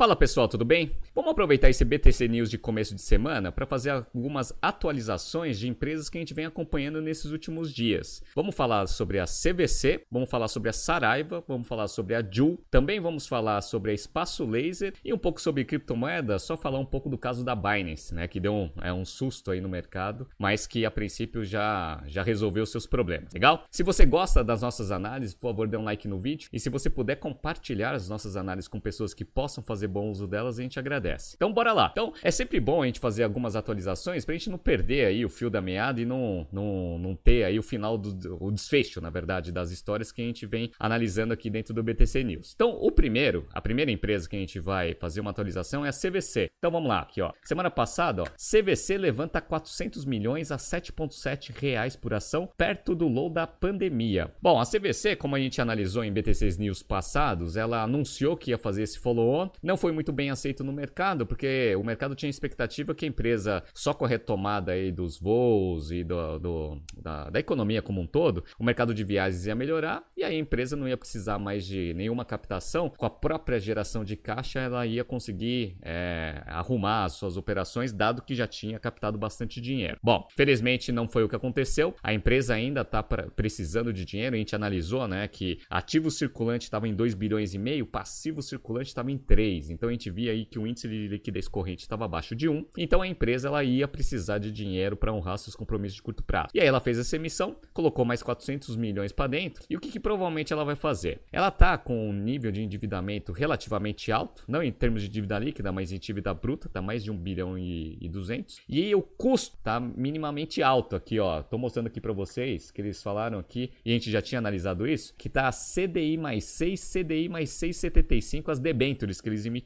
Fala pessoal, tudo bem? Vamos aproveitar esse BTC News de começo de semana para fazer algumas atualizações de empresas que a gente vem acompanhando nesses últimos dias. Vamos falar sobre a CVC, vamos falar sobre a Saraiva, vamos falar sobre a Jul, também vamos falar sobre a Espaço Laser e um pouco sobre criptomoeda, só falar um pouco do caso da Binance, né, que deu um, é, um susto aí no mercado, mas que a princípio já, já resolveu seus problemas, legal? Se você gosta das nossas análises, por favor, dê um like no vídeo e se você puder compartilhar as nossas análises com pessoas que possam fazer bom uso delas, a gente agradece. Então bora lá. Então é sempre bom a gente fazer algumas atualizações pra gente não perder aí o fio da meada e não, não, não ter aí o final do o desfecho, na verdade, das histórias que a gente vem analisando aqui dentro do BTC News. Então o primeiro, a primeira empresa que a gente vai fazer uma atualização é a CVC. Então vamos lá, aqui ó. Semana passada, ó, CVC levanta 400 milhões a 7,7 reais por ação, perto do low da pandemia. Bom, a CVC, como a gente analisou em BTC News passados, ela anunciou que ia fazer esse follow-on, não foi muito bem aceito no mercado, porque o mercado tinha expectativa que a empresa, só com a retomada aí dos voos e do, do da, da, economia como um todo, o mercado de viagens ia melhorar e aí a empresa não ia precisar mais de nenhuma captação, com a própria geração de caixa ela ia conseguir é, arrumar as suas operações, dado que já tinha captado bastante dinheiro. Bom, felizmente não foi o que aconteceu, a empresa ainda está precisando de dinheiro, a gente analisou né, que ativo circulante estava em 2 bilhões e meio, passivo circulante estava em 3, então a gente via aí que o índice de liquidez corrente estava abaixo de 1, então a empresa ela ia precisar de dinheiro para honrar seus compromissos de curto prazo. E aí ela fez essa emissão, colocou mais 400 milhões para dentro, e o que, que, provavelmente ela vai fazer? Ela tá com um nível de endividamento relativamente alto, não em termos de dívida líquida, mas em dívida bruta, tá mais de 1 bilhão e, e 200, e o custo tá minimamente alto aqui, ó, tô mostrando aqui para vocês, que eles falaram aqui, e a gente já tinha analisado isso, que tá CDI mais 6, CDI mais 6,75 as debêntures que eles emitiram.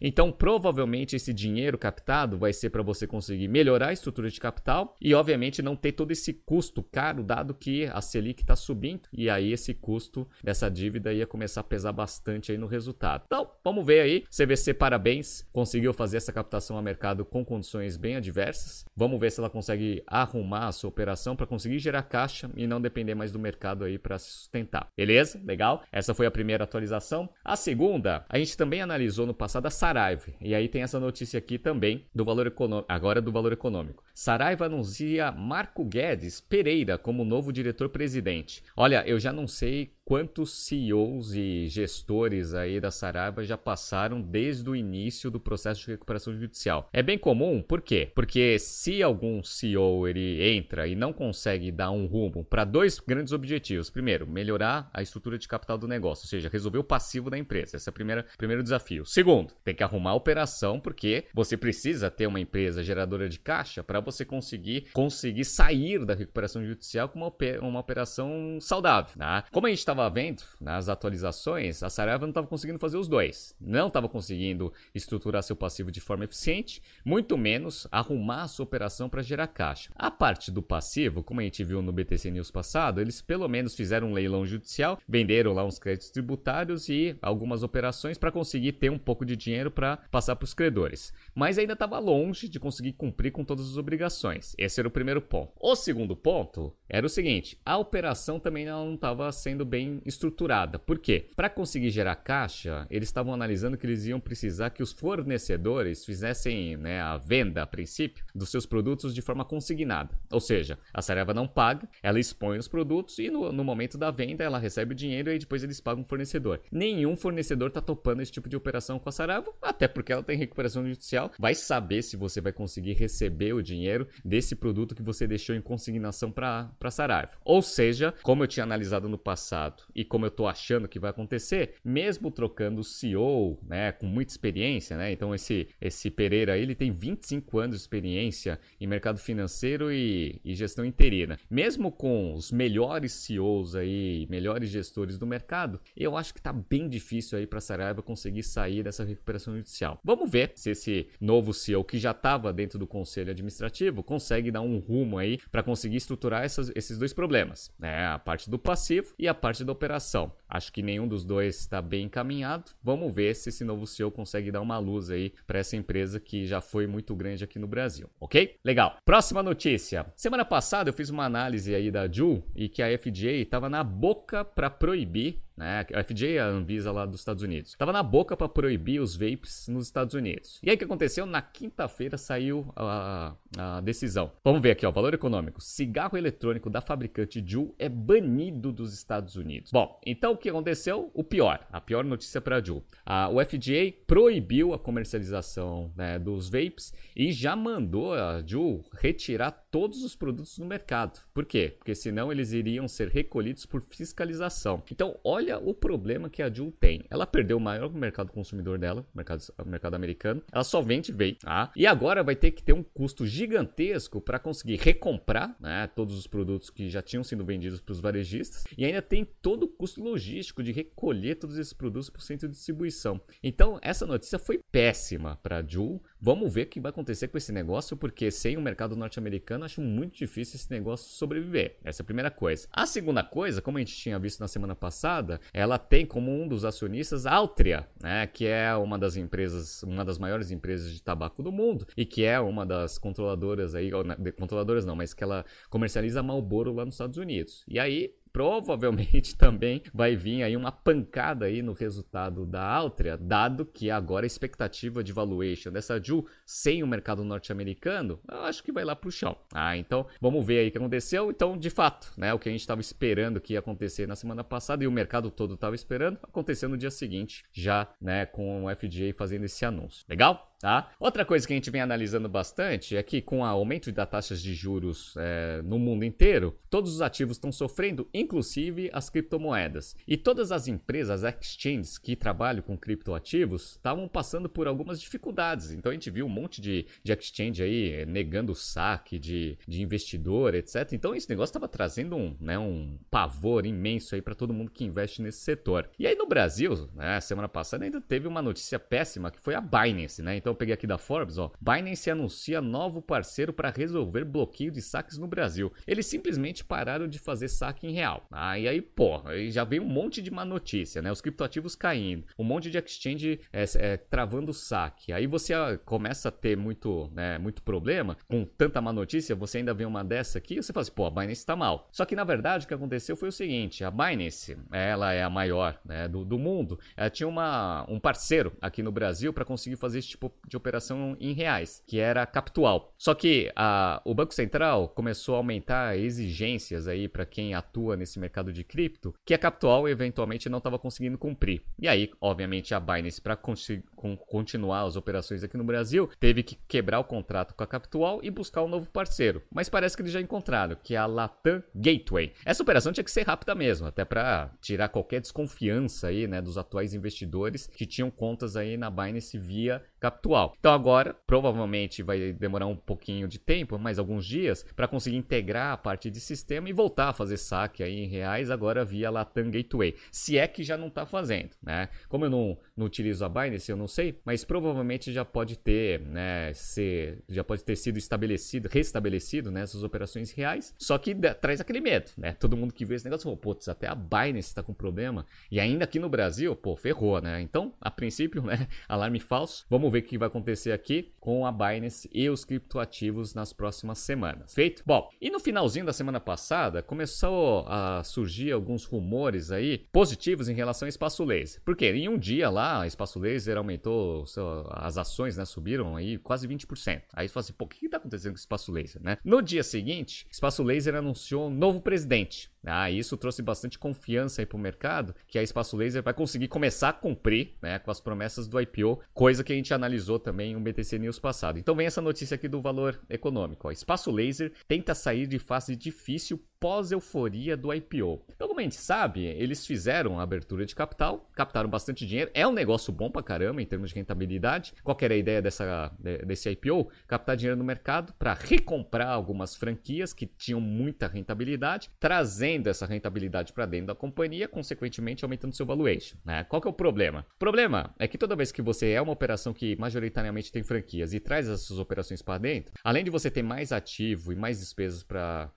Então, provavelmente esse dinheiro captado vai ser para você conseguir melhorar a estrutura de capital e, obviamente, não ter todo esse custo caro, dado que a Selic está subindo e aí esse custo dessa dívida ia começar a pesar bastante aí no resultado. Então, vamos ver aí. CVC, parabéns, conseguiu fazer essa captação a mercado com condições bem adversas. Vamos ver se ela consegue arrumar a sua operação para conseguir gerar caixa e não depender mais do mercado aí para se sustentar. Beleza? Legal? Essa foi a primeira atualização. A segunda, a gente também analisou no passado a Saraiva. E aí tem essa notícia aqui também do valor econômico, agora do valor econômico. Saraiva anuncia Marco Guedes Pereira como novo diretor-presidente. Olha, eu já não sei quantos CEOs e gestores aí da Saraiva já passaram desde o início do processo de recuperação judicial. É bem comum, por quê? Porque se algum CEO ele entra e não consegue dar um rumo para dois grandes objetivos. Primeiro, melhorar a estrutura de capital do negócio, ou seja, resolver o passivo da empresa. Esse é o primeiro, primeiro desafio. Segundo, tem que arrumar a operação, porque você precisa ter uma empresa geradora de caixa para você conseguir conseguir sair da recuperação judicial com uma, uma operação saudável. Tá? Como a gente estava estava vendo nas atualizações, a Saraiva não estava conseguindo fazer os dois. Não estava conseguindo estruturar seu passivo de forma eficiente, muito menos arrumar a sua operação para gerar caixa. A parte do passivo, como a gente viu no BTC News passado, eles pelo menos fizeram um leilão judicial, venderam lá uns créditos tributários e algumas operações para conseguir ter um pouco de dinheiro para passar para os credores. Mas ainda estava longe de conseguir cumprir com todas as obrigações. Esse era o primeiro ponto. O segundo ponto era o seguinte: a operação também não estava sendo bem estruturada. Por quê? Para conseguir gerar caixa, eles estavam analisando que eles iam precisar que os fornecedores fizessem né, a venda, a princípio, dos seus produtos de forma consignada. Ou seja, a Saraiva não paga, ela expõe os produtos e no, no momento da venda ela recebe o dinheiro e depois eles pagam o fornecedor. Nenhum fornecedor está topando esse tipo de operação com a Saraiva, até porque ela tem recuperação judicial, vai saber se você vai conseguir receber o dinheiro desse produto que você deixou em consignação para a Saraiva. Ou seja, como eu tinha analisado no passado, e como eu estou achando que vai acontecer, mesmo trocando o CEO, né, com muita experiência, né? Então esse esse Pereira ele tem 25 anos de experiência em mercado financeiro e, e gestão interina. Mesmo com os melhores CEOs aí, melhores gestores do mercado, eu acho que está bem difícil aí para Saraiva conseguir sair dessa recuperação judicial. Vamos ver se esse novo CEO que já estava dentro do conselho administrativo consegue dar um rumo aí para conseguir estruturar essas, esses dois problemas, né? A parte do passivo e a parte da operação. Acho que nenhum dos dois está bem encaminhado. Vamos ver se esse novo CEO consegue dar uma luz aí para essa empresa que já foi muito grande aqui no Brasil, ok? Legal. Próxima notícia. Semana passada eu fiz uma análise aí da Ju e que a FDA estava na boca para proibir né? A FDA a Anvisa lá dos Estados Unidos. Tava na boca para proibir os vapes nos Estados Unidos. E aí o que aconteceu? Na quinta-feira saiu a, a, decisão. Vamos ver aqui, ó, valor econômico. Cigarro eletrônico da fabricante Juul é banido dos Estados Unidos. Bom, então o que aconteceu? O pior, a pior notícia para a Juul. o FDA proibiu a comercialização né, dos vapes e já mandou a Juul retirar todos os produtos no mercado. Por quê? Porque senão eles iriam ser recolhidos por fiscalização. Então, olha o problema que a Juul tem. Ela perdeu o maior mercado consumidor dela, o mercado, mercado americano. Ela só vende vape, tá? E agora vai ter que ter um custo gigantesco para conseguir recomprar né, todos os produtos que já tinham sido vendidos para os varejistas. E ainda tem todo o custo logístico de recolher todos esses produtos para o centro de distribuição. Então, essa notícia foi péssima para a Juul. Vamos ver o que vai acontecer com esse negócio, porque sem o mercado norte-americano, acho muito difícil esse negócio sobreviver. Essa é a primeira coisa. A segunda coisa, como a gente tinha visto na semana passada, ela tem como um dos acionistas a Altria, né, que é uma das empresas, uma das maiores empresas de tabaco do mundo e que é uma das controladoras aí, controladoras não, mas que ela comercializa Marlboro lá nos Estados Unidos. E aí provavelmente também vai vir aí uma pancada aí no resultado da Altria, dado que agora a expectativa de valuation dessa Ju sem o mercado norte-americano, eu acho que vai lá pro chão. Ah, então vamos ver aí o que aconteceu. Então, de fato, né, o que a gente estava esperando que ia acontecer na semana passada e o mercado todo estava esperando, aconteceu no dia seguinte, já, né, com o FDA fazendo esse anúncio. Legal? Tá? Outra coisa que a gente vem analisando bastante é que com o aumento das taxas de juros é, no mundo inteiro, todos os ativos estão sofrendo, inclusive as criptomoedas. E todas as empresas, as exchanges que trabalham com criptoativos, estavam passando por algumas dificuldades. Então a gente viu um monte de, de exchange aí é, negando o saque de, de investidor, etc. Então esse negócio estava trazendo um, né, um pavor imenso aí para todo mundo que investe nesse setor. E aí no Brasil, né, semana passada ainda teve uma notícia péssima que foi a Binance, né? Então então eu peguei aqui da Forbes, ó. Binance anuncia novo parceiro para resolver bloqueio de saques no Brasil. Eles simplesmente pararam de fazer saque em real. Ah, e aí, pô, aí já veio um monte de má notícia, né? Os criptoativos caindo, um monte de exchange é, é, travando o saque. Aí você ah, começa a ter muito, né, muito problema com tanta má notícia, você ainda vê uma dessa aqui, você fala assim, pô, a Binance tá mal. Só que na verdade o que aconteceu foi o seguinte, a Binance, ela é a maior né, do, do mundo, ela tinha uma, um parceiro aqui no Brasil para conseguir fazer esse tipo de operação em reais, que era Capital. Só que a, o Banco Central começou a aumentar exigências aí para quem atua nesse mercado de cripto, que a Capital eventualmente não estava conseguindo cumprir. E aí, obviamente, a Binance, para continuar as operações aqui no Brasil, teve que quebrar o contrato com a Capital e buscar um novo parceiro. Mas parece que eles já encontraram, que é a Latam Gateway. Essa operação tinha que ser rápida mesmo, até para tirar qualquer desconfiança aí, né, dos atuais investidores que tinham contas aí na Binance via Capital. Então agora, provavelmente vai demorar um pouquinho de tempo, mais alguns dias, para conseguir integrar a parte de sistema e voltar a fazer saque aí em reais agora via Latam Gateway. Se é que já não está fazendo, né? Como eu não, não utilizo a Binance, eu não sei, mas provavelmente já pode ter, né, ser, já pode ter sido estabelecido, restabelecido, né, operações reais. Só que traz aquele medo, né? Todo mundo que vê esse negócio falou, putz, até a Binance está com problema e ainda aqui no Brasil, pô, ferrou, né? Então, a princípio, né, alarme falso. Vamos ver o que vai acontecer aqui com a Binance e os criptoativos nas próximas semanas. Feito? Bom, e no finalzinho da semana passada começou a surgir alguns rumores aí positivos em relação ao espaço laser. Porque em um dia lá, espaço laser aumentou, as ações né, subiram aí quase 20%. Aí você fala assim, pô, o que está acontecendo com o espaço laser, né? No dia seguinte, espaço laser anunciou um novo presidente. Ah, isso trouxe bastante confiança para o mercado, que a Espaço Laser vai conseguir começar a cumprir né, com as promessas do IPO, coisa que a gente analisou também no BTC News passado. Então vem essa notícia aqui do valor econômico. Ó. Espaço Laser tenta sair de fase difícil pós-euforia do IPO. Então, como a gente sabe, eles fizeram a abertura de capital, captaram bastante dinheiro. É um negócio bom pra caramba em termos de rentabilidade. Qual era a ideia dessa, desse IPO? Captar dinheiro no mercado para recomprar algumas franquias que tinham muita rentabilidade, trazendo essa rentabilidade para dentro da companhia, consequentemente aumentando seu valuation. Né? Qual que é o problema? O problema é que toda vez que você é uma operação que majoritariamente tem franquias e traz essas operações para dentro, além de você ter mais ativo e mais despesas para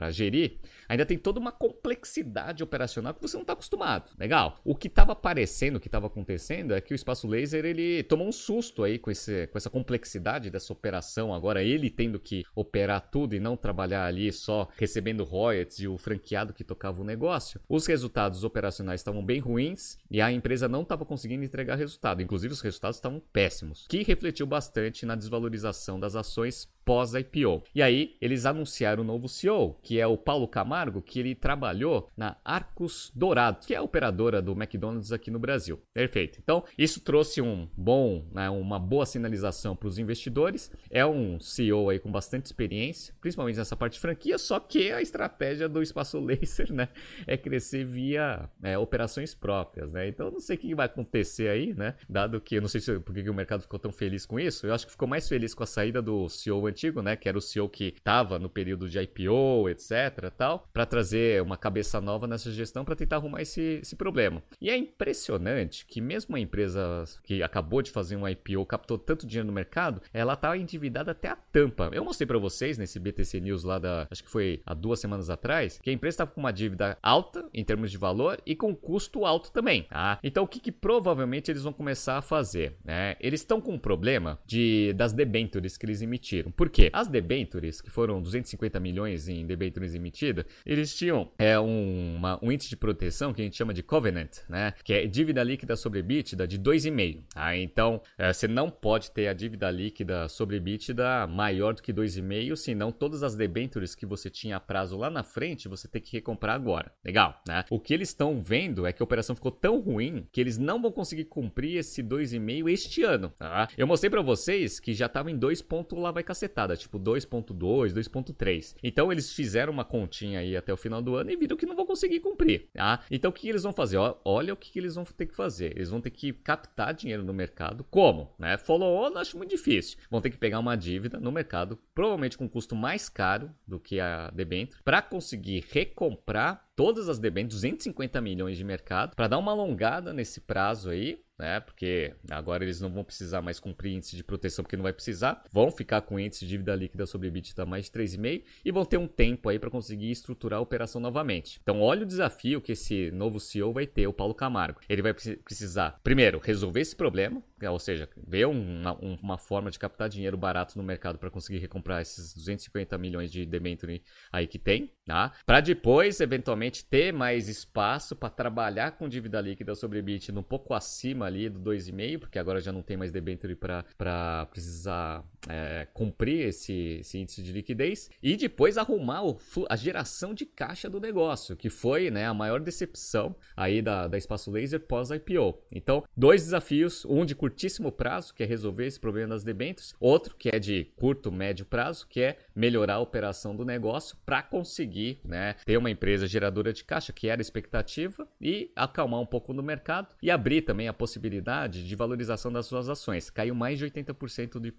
para gerir, ainda tem toda uma complexidade operacional que você não está acostumado. Legal. O que estava aparecendo, o que estava acontecendo é que o espaço laser ele tomou um susto aí com, esse, com essa complexidade dessa operação. Agora ele tendo que operar tudo e não trabalhar ali só recebendo royalties e o franqueado que tocava o negócio. Os resultados operacionais estavam bem ruins e a empresa não estava conseguindo entregar resultado. Inclusive os resultados estavam péssimos, que refletiu bastante na desvalorização das ações pós-IPO. E aí, eles anunciaram o um novo CEO, que é o Paulo Camargo, que ele trabalhou na Arcos Dourado, que é a operadora do McDonald's aqui no Brasil. Perfeito. Então, isso trouxe um bom, né, uma boa sinalização para os investidores. É um CEO aí com bastante experiência, principalmente nessa parte de franquia, só que a estratégia do espaço laser, né, é crescer via é, operações próprias, né? Então, não sei o que vai acontecer aí, né? Dado que eu não sei se, por que o mercado ficou tão feliz com isso. Eu acho que ficou mais feliz com a saída do CEO antigo né, que era o CEO que estava no período de IPO, etc, tal, para trazer uma cabeça nova nessa gestão para tentar arrumar esse, esse problema. E é impressionante que mesmo uma empresa que acabou de fazer um IPO, captou tanto dinheiro no mercado, ela tá endividada até a tampa. Eu mostrei para vocês nesse BTC News lá da, acho que foi há duas semanas atrás, que a empresa estava com uma dívida alta em termos de valor e com custo alto também, tá? Então o que, que provavelmente eles vão começar a fazer, né? Eles estão com um problema de das debentures que eles emitiram. Por quê? As debentures, que foram 250 milhões em debentures emitidas, eles tinham é, um, uma, um índice de proteção que a gente chama de covenant, né? Que é dívida líquida sobre EBITDA de 2,5. Ah, então, é, você não pode ter a dívida líquida sobre EBITDA maior do que 2,5, senão todas as debentures que você tinha a prazo lá na frente, você tem que recomprar agora. Legal, né? O que eles estão vendo é que a operação ficou tão ruim que eles não vão conseguir cumprir esse 2,5 este ano, tá? Eu mostrei para vocês que já estava em 2 pontos lá vai cacetar tipo 2.2, 2.3. Então eles fizeram uma continha aí até o final do ano e viram que não vão conseguir cumprir, tá? Então o que eles vão fazer? Olha o que eles vão ter que fazer. Eles vão ter que captar dinheiro no mercado. Como? Né? Follow on acho muito difícil. Vão ter que pegar uma dívida no mercado, provavelmente com um custo mais caro do que a debênture, para conseguir recomprar todas as debêntures, 250 milhões de mercado, para dar uma alongada nesse prazo aí, né? Porque agora eles não vão precisar mais cumprir índice de proteção, porque não vai precisar. Vão ficar com índice de dívida líquida sobre EBITDA mais de 3,5 e vão ter um tempo aí para conseguir estruturar a operação novamente. Então, olha o desafio que esse novo CEO vai ter, o Paulo Camargo. Ele vai precisar, primeiro, resolver esse problema, ou seja, ver uma, uma forma de captar dinheiro barato no mercado para conseguir recomprar esses 250 milhões de debenture aí que tem, tá? Para depois, eventualmente, ter mais espaço para trabalhar com dívida líquida sobre EBITDA um pouco acima ali do 2,5, porque agora já não tem mais debenture para precisar é, cumprir esse, esse, índice de liquidez. E depois arrumar o, a geração de caixa do negócio, que foi né, a maior decepção aí da, da Espaço Laser pós-IPO. Então, dois desafios, um de curtíssimo prazo, que é resolver esse problema das debêntures, outro que é de curto, médio prazo, que é melhorar a operação do negócio para conseguir né, ter uma empresa geradora de caixa, que era a expectativa, e acalmar um pouco no mercado e abrir também a possibilidade de valorização das suas ações. Caiu mais de 80% de, uh,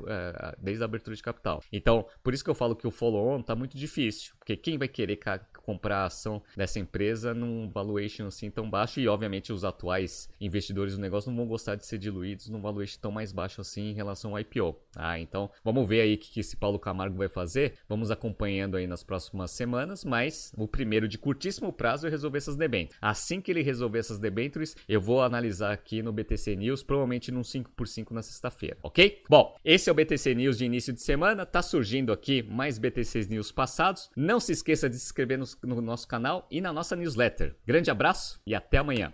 desde a abertura de capital. Então, por isso que eu falo que o follow-on está muito difícil, porque quem vai querer comprar a ação dessa empresa num valuation assim tão baixo e obviamente os atuais investidores do negócio não vão gostar de ser diluídos num valuation tão mais baixo assim em relação ao IPO. Ah, então vamos ver aí o que esse Paulo Camargo vai fazer. Vamos acompanhando aí nas próximas semanas, mas o primeiro de curtíssimo prazo é resolver essas debêntures. Assim que ele resolver essas debêntures, eu vou analisar aqui no BTC News, provavelmente num 5x5 na sexta-feira, ok? Bom, esse é o BTC News de início de semana, tá surgindo aqui mais BTC News passados. Não se esqueça de se inscrever no no nosso canal e na nossa newsletter. Grande abraço e até amanhã.